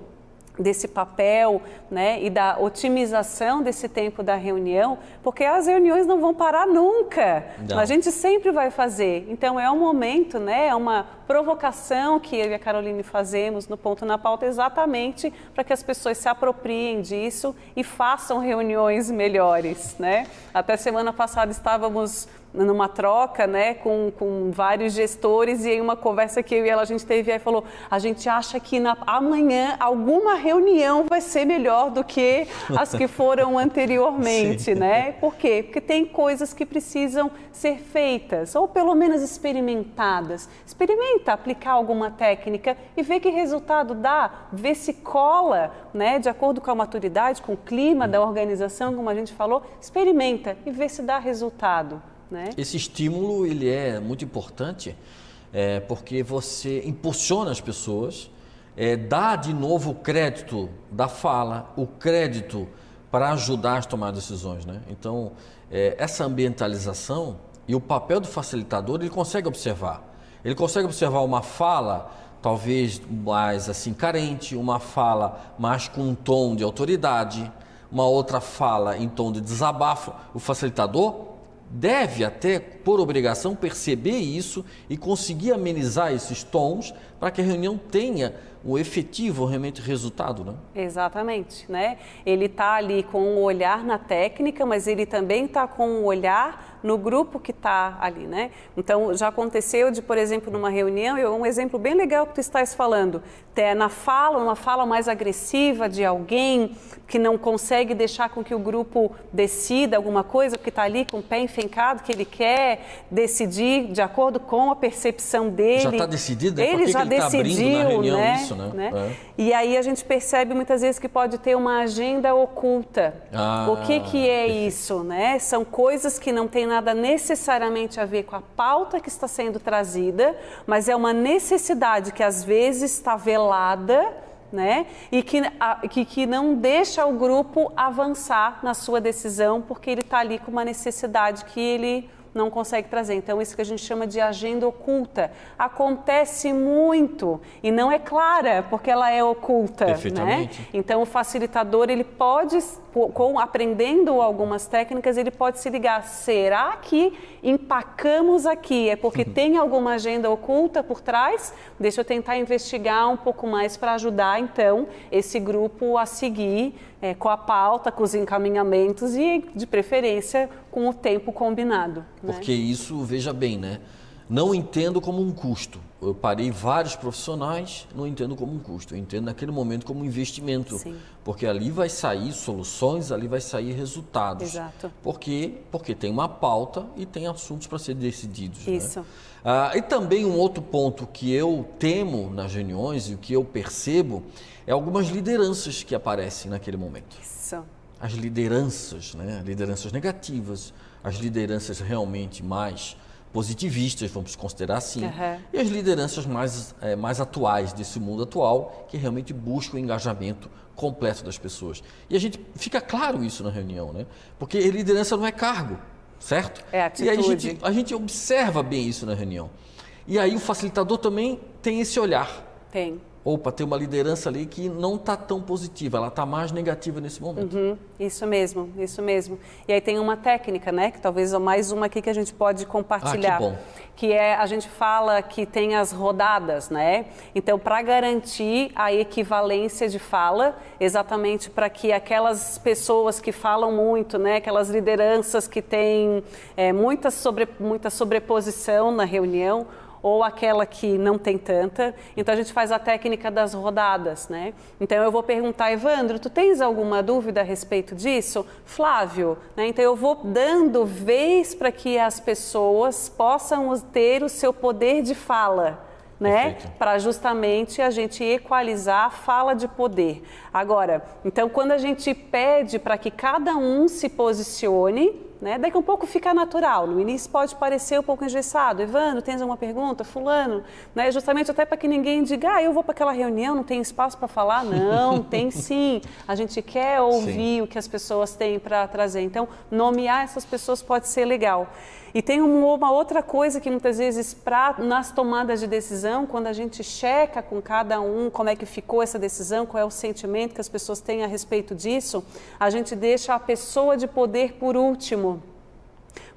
desse papel né, e da otimização desse tempo da reunião, porque as reuniões não vão parar nunca. Não. A gente sempre vai fazer. Então é um momento, né, é uma provocação que eu e a Caroline fazemos no ponto na pauta exatamente para que as pessoas se apropriem disso e façam reuniões melhores, né? Até semana passada estávamos numa troca, né, com, com vários gestores e em uma conversa que eu e ela a gente teve aí falou, a gente acha que na, amanhã alguma reunião vai ser melhor do que as que foram <laughs> anteriormente, né? Por quê? Porque tem coisas que precisam ser feitas ou pelo menos experimentadas. Experimenta aplicar alguma técnica e ver que resultado dá, ver se cola, né, de acordo com a maturidade, com o clima da organização, como a gente falou, experimenta e vê se dá resultado. Né? Esse estímulo ele é muito importante é, porque você impulsiona as pessoas, é, dá de novo o crédito da fala, o crédito para ajudar a tomar decisões. Né? Então, é, essa ambientalização e o papel do facilitador ele consegue observar. Ele consegue observar uma fala talvez mais assim carente, uma fala mais com um tom de autoridade, uma outra fala em tom de desabafo. O facilitador deve até, por obrigação, perceber isso e conseguir amenizar esses tons para que a reunião tenha um efetivo realmente resultado, né? Exatamente, né? Ele está ali com um olhar na técnica, mas ele também está com um olhar no grupo que está ali, né? Então, já aconteceu de, por exemplo, numa reunião, um exemplo bem legal que tu estás falando, é na fala, uma fala mais agressiva de alguém que não consegue deixar com que o grupo decida alguma coisa, porque está ali com o pé enfencado, que ele quer decidir de acordo com a percepção dele. Já está decidido? É ele já ele tá decidiu, reunião, né? Isso, né? né? É. E aí a gente percebe muitas vezes que pode ter uma agenda oculta. Ah, o que, que é perfeito. isso, né? São coisas que não têm nada necessariamente a ver com a pauta que está sendo trazida, mas é uma necessidade que às vezes está velada né? E que, a, que, que não deixa o grupo avançar na sua decisão, porque ele está ali com uma necessidade que ele não consegue trazer. Então, isso que a gente chama de agenda oculta. Acontece muito e não é clara, porque ela é oculta. Né? Então, o facilitador, ele pode, com, aprendendo algumas técnicas, ele pode se ligar. Será que empacamos aqui? É porque uhum. tem alguma agenda oculta por trás? Deixa eu tentar investigar um pouco mais para ajudar, então, esse grupo a seguir é, com a pauta, com os encaminhamentos e, de preferência, com o tempo combinado. Né? Porque isso, veja bem, né? Não entendo como um custo. Eu parei vários profissionais, não entendo como um custo. Eu entendo naquele momento como um investimento. Sim. Porque ali vai sair soluções, ali vai sair resultados. Exato. Porque, porque tem uma pauta e tem assuntos para ser decididos. Né? Isso. Né? Ah, e também um outro ponto que eu temo nas reuniões e o que eu percebo é algumas lideranças que aparecem naquele momento. Isso. As lideranças, né? lideranças negativas, as lideranças realmente mais positivistas, vamos considerar assim, uhum. e as lideranças mais, é, mais atuais desse mundo atual, que realmente buscam o engajamento completo das pessoas. E a gente fica claro isso na reunião, né? Porque liderança não é cargo, certo? É atitude. E aí a gente, a gente observa bem isso na reunião. E aí o facilitador também tem esse olhar. Tem opa, tem uma liderança ali que não está tão positiva, ela está mais negativa nesse momento. Uhum, isso mesmo, isso mesmo. E aí tem uma técnica, né, que talvez é mais uma aqui que a gente pode compartilhar. Ah, que bom. Que é, a gente fala que tem as rodadas, né? Então, para garantir a equivalência de fala, exatamente para que aquelas pessoas que falam muito, né, aquelas lideranças que têm é, muita, sobre, muita sobreposição na reunião, ou aquela que não tem tanta. Então a gente faz a técnica das rodadas, né? Então eu vou perguntar, Evandro, tu tens alguma dúvida a respeito disso? Flávio, né? Então eu vou dando vez para que as pessoas possam ter o seu poder de fala. Né? Para justamente a gente equalizar a fala de poder. Agora, então quando a gente pede para que cada um se posicione, né? Daqui a um pouco fica natural. No início pode parecer um pouco engessado. Evandro, tens alguma pergunta? Fulano? Né? Justamente até para que ninguém diga, ah, eu vou para aquela reunião, não tem espaço para falar. <laughs> Não, tem sim. A gente quer ouvir sim. o que as pessoas têm para trazer. Então, nomear essas pessoas pode ser legal. E tem uma outra coisa que muitas vezes pra, nas tomadas de decisão, quando a gente checa com cada um como é que ficou essa decisão, qual é o sentimento que as pessoas têm a respeito disso, a gente deixa a pessoa de poder por último.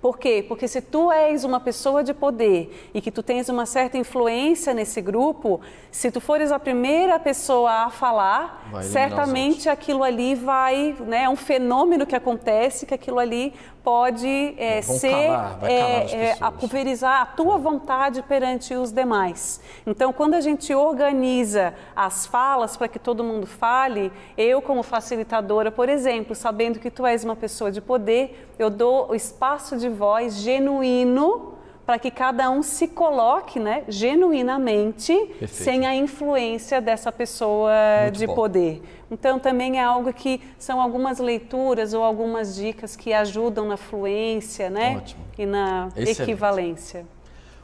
Por quê? Porque se tu és uma pessoa de poder e que tu tens uma certa influência nesse grupo, se tu fores a primeira pessoa a falar, certamente aquilo ali vai, né, é um fenômeno que acontece, que aquilo ali pode é, ser calar, é, é, a pulverizar a tua vontade perante os demais. Então, quando a gente organiza as falas para que todo mundo fale, eu como facilitadora, por exemplo, sabendo que tu és uma pessoa de poder, eu dou o espaço de voz genuíno para que cada um se coloque né, genuinamente, Perfeito. sem a influência dessa pessoa Muito de bom. poder. Então, também é algo que são algumas leituras ou algumas dicas que ajudam na fluência né, Ótimo. e na Excelente. equivalência.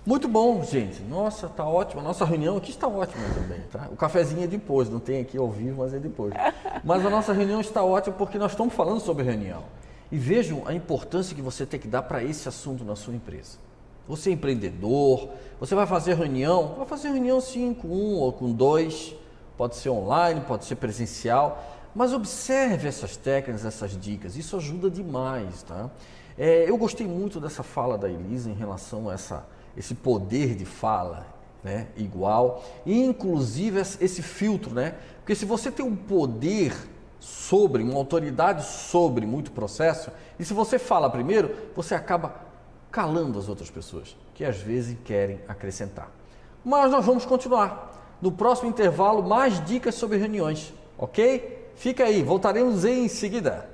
Muito bom, gente. Nossa, tá ótimo. A nossa reunião aqui está ótima também, tá? O cafezinho é depois, não tem aqui ao vivo, mas é depois. <laughs> Mas a nossa reunião está ótima porque nós estamos falando sobre reunião. E vejam a importância que você tem que dar para esse assunto na sua empresa. Você é empreendedor, você vai fazer reunião, vai fazer reunião sim com um ou com dois, pode ser online, pode ser presencial, mas observe essas técnicas, essas dicas, isso ajuda demais, tá? É, eu gostei muito dessa fala da Elisa em relação a essa, esse poder de fala, né, igual, e inclusive esse filtro, né? Porque se você tem um poder sobre, uma autoridade sobre muito processo, e se você fala primeiro, você acaba calando as outras pessoas, que às vezes querem acrescentar. Mas nós vamos continuar. No próximo intervalo, mais dicas sobre reuniões, ok? Fica aí, voltaremos em seguida.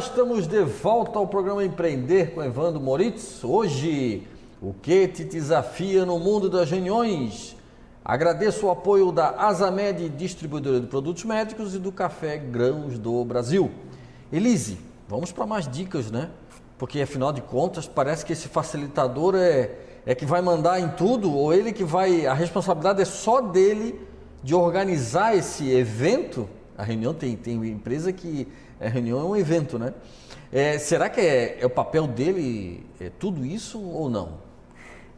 Estamos de volta ao programa Empreender com Evandro Moritz. Hoje, o que te desafia no mundo das reuniões? Agradeço o apoio da Azamed, distribuidora de produtos médicos, e do Café Grãos do Brasil. Elise, vamos para mais dicas, né? Porque afinal de contas, parece que esse facilitador é, é que vai mandar em tudo, ou ele que vai. A responsabilidade é só dele de organizar esse evento. A reunião tem, tem empresa que a reunião é um evento, né? É, será que é, é, o papel dele é tudo isso ou não?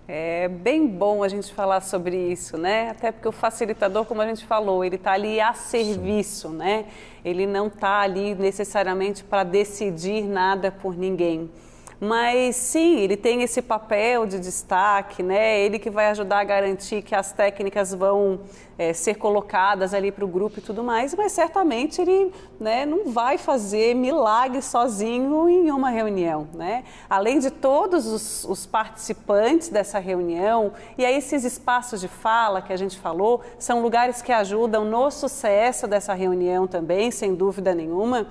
É bem bom a gente falar sobre isso, né? Até porque o facilitador, como a gente falou, ele está ali a serviço, Sim. né? Ele não está ali necessariamente para decidir nada por ninguém. Mas sim, ele tem esse papel de destaque, né? Ele que vai ajudar a garantir que as técnicas vão é, ser colocadas ali para o grupo e tudo mais, mas certamente ele né, não vai fazer milagre sozinho em uma reunião, né? Além de todos os, os participantes dessa reunião, e aí esses espaços de fala que a gente falou, são lugares que ajudam no sucesso dessa reunião também, sem dúvida nenhuma.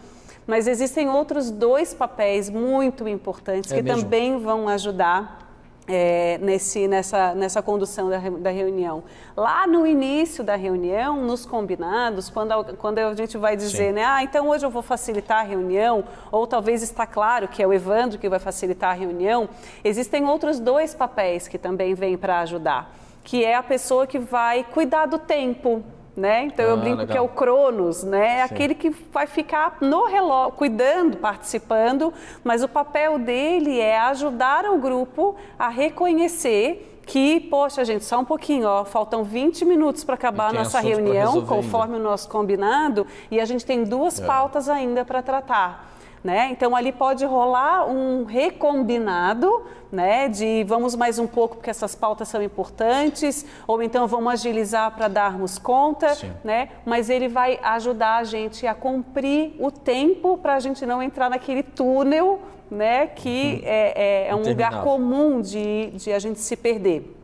Mas existem outros dois papéis muito importantes é que mesmo? também vão ajudar é, nesse, nessa, nessa condução da, da, reunião. Lá no início da reunião, nos combinados, quando a, quando a gente vai dizer, Sim. né, ah, então hoje eu vou facilitar a reunião, ou talvez está claro que é o Evandro que vai facilitar a reunião, existem outros dois papéis que também vêm para ajudar, que é a pessoa que vai cuidar do tempo, né? Então ah, eu brinco legal. que é o Cronos, né? É aquele que vai ficar no relógio, cuidando, participando, mas o papel dele é ajudar o grupo a reconhecer que, poxa, gente, só um pouquinho, ó, faltam 20 minutos para acabar a nossa reunião, conforme o nosso combinado, e a gente tem duas é. pautas ainda para tratar. Né? Então ali pode rolar um recombinado, né, de vamos mais um pouco porque essas pautas são importantes, ou então vamos agilizar para darmos conta, né? Mas ele vai ajudar a gente a cumprir o tempo para a gente não entrar naquele túnel, né, que uhum. é, é, é um lugar comum de, de a gente se perder.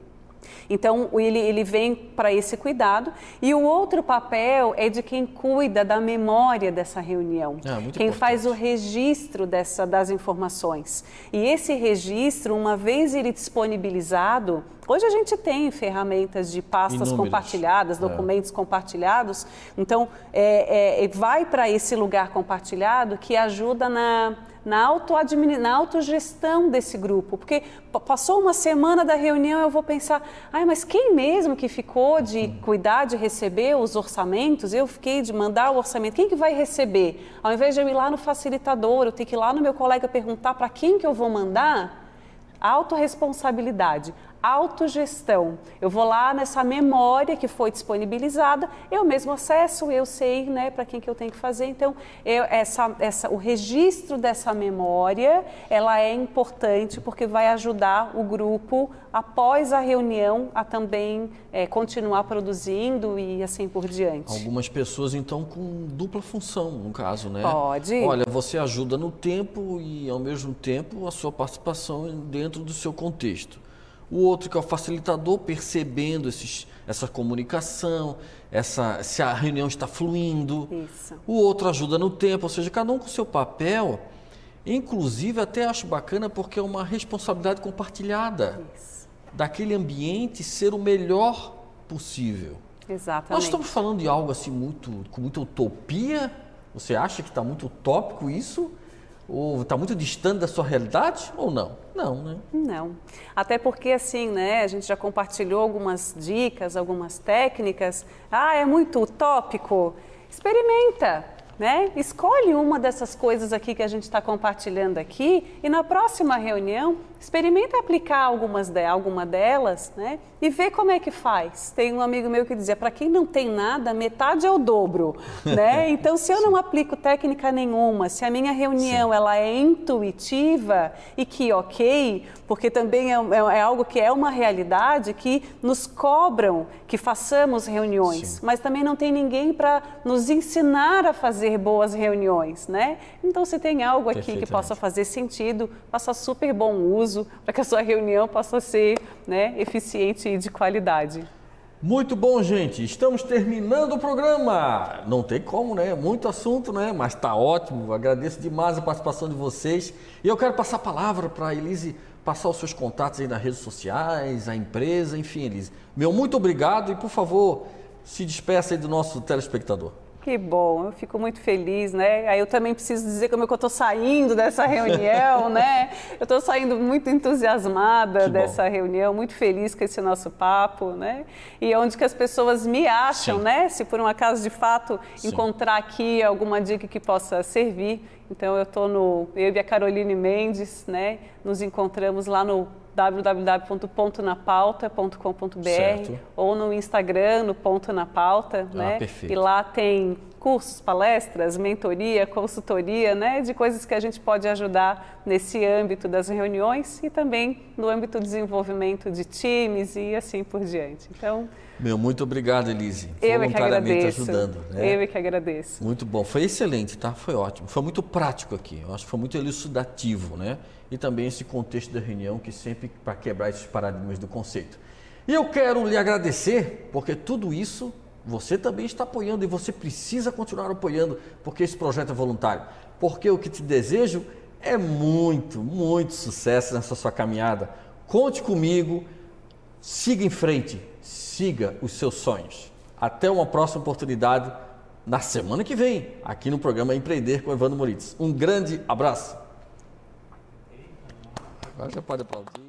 Então, ele, ele vem para esse cuidado. E o outro papel é de quem cuida da memória dessa reunião, ah, quem importante. faz o registro dessa, das informações. E esse registro, uma vez ele disponibilizado, Hoje a gente tem ferramentas de pastas Inúmeros. compartilhadas, é. documentos é. compartilhados. Então, é, é, vai para esse lugar compartilhado que ajuda na, na, auto na autogestão desse grupo. Porque passou uma semana da reunião, eu vou pensar, ai, mas quem mesmo que ficou de uhum. cuidar de receber os orçamentos? Eu fiquei de mandar o orçamento. Quem que vai receber? Ao invés de eu ir lá no facilitador, eu ter que ir lá no meu colega perguntar para quem que eu vou mandar, autorresponsabilidade autogestão. Eu vou lá nessa memória que foi disponibilizada, eu mesmo acesso, eu sei né, para quem que eu tenho que fazer. Então, eu, essa, essa, o registro dessa memória, ela é importante porque vai ajudar o grupo, após a reunião, a também é, continuar produzindo e assim por diante. Algumas pessoas, então, com dupla função, no caso, né? Pode. Olha, você ajuda no tempo e, ao mesmo tempo, a sua participação dentro do seu contexto o outro que é o facilitador, percebendo esses, essa comunicação, essa, se a reunião está fluindo. Isso. O outro ajuda no tempo, ou seja, cada um com seu papel. Inclusive, até acho bacana porque é uma responsabilidade compartilhada Isso. daquele ambiente ser o melhor possível. Exatamente. Nós estamos falando de algo assim muito com muita utopia. Você acha que está muito utópico isso? Ou está muito distante da sua realidade ou não? Não, né? Não. Até porque, assim, né, a gente já compartilhou algumas dicas, algumas técnicas. Ah, é muito utópico? Experimenta né? Escolhe uma dessas coisas aqui que a gente está compartilhando aqui e na próxima reunião experimenta aplicar algumas de, alguma delas, né? E vê como é que faz. Tem um amigo meu que dizia: para quem não tem nada, metade é o dobro, <laughs> né? Então, se eu não aplico técnica nenhuma, se a minha reunião Sim. ela é intuitiva e que ok, porque também é, é, é, algo que é uma realidade que nos cobram que façamos reuniões, Sim. mas também não tem ninguém para nos ensinar a fazer boas reuniões, né? Então, se tem algo aqui que possa fazer sentido, faça super bom uso para que a sua reunião possa ser né, eficiente e de qualidade. Muito bom, gente. Estamos terminando o programa. Não tem como, né? Muito assunto, né? Mas está ótimo. Agradeço demais a participação de vocês. E eu quero passar a palavra para a Elise passar os seus contatos aí nas redes sociais, a empresa, enfim, Elise. Meu muito obrigado e, por favor, se despeça aí do nosso telespectador. Que bom, eu fico muito feliz, né? Aí eu também preciso dizer como é que eu estou saindo dessa reunião, <laughs> né? Eu estou saindo muito entusiasmada que dessa bom. reunião, muito feliz com esse nosso papo, né? E onde que as pessoas me acham, Sim. né? Se por um acaso de fato Sim. encontrar aqui alguma dica que possa servir. Então eu estou no, eu e a Caroline Mendes, né? Nos encontramos lá no www.pontonapauta.com.br ou no Instagram, no Ponto na Pauta, ah, né? Perfeito. E lá tem cursos, palestras, mentoria, consultoria, né, de coisas que a gente pode ajudar nesse âmbito das reuniões e também no âmbito do desenvolvimento de times e assim por diante. Então, meu, muito obrigado, Elise. Eu é que agradeço. ajudando. Né? Eu é que agradeço. Muito bom. Foi excelente, tá? Foi ótimo. Foi muito prático aqui. Eu acho que foi muito elucidativo, né? E também esse contexto da reunião que sempre para quebrar esses paradigmas do conceito. E eu quero lhe agradecer, porque tudo isso você também está apoiando e você precisa continuar apoiando, porque esse projeto é voluntário. Porque o que te desejo é muito, muito sucesso nessa sua caminhada. Conte comigo, siga em frente siga os seus sonhos. Até uma próxima oportunidade na semana que vem, aqui no programa Empreender com Evandro Moritz. Um grande abraço. Agora já pode aplaudir.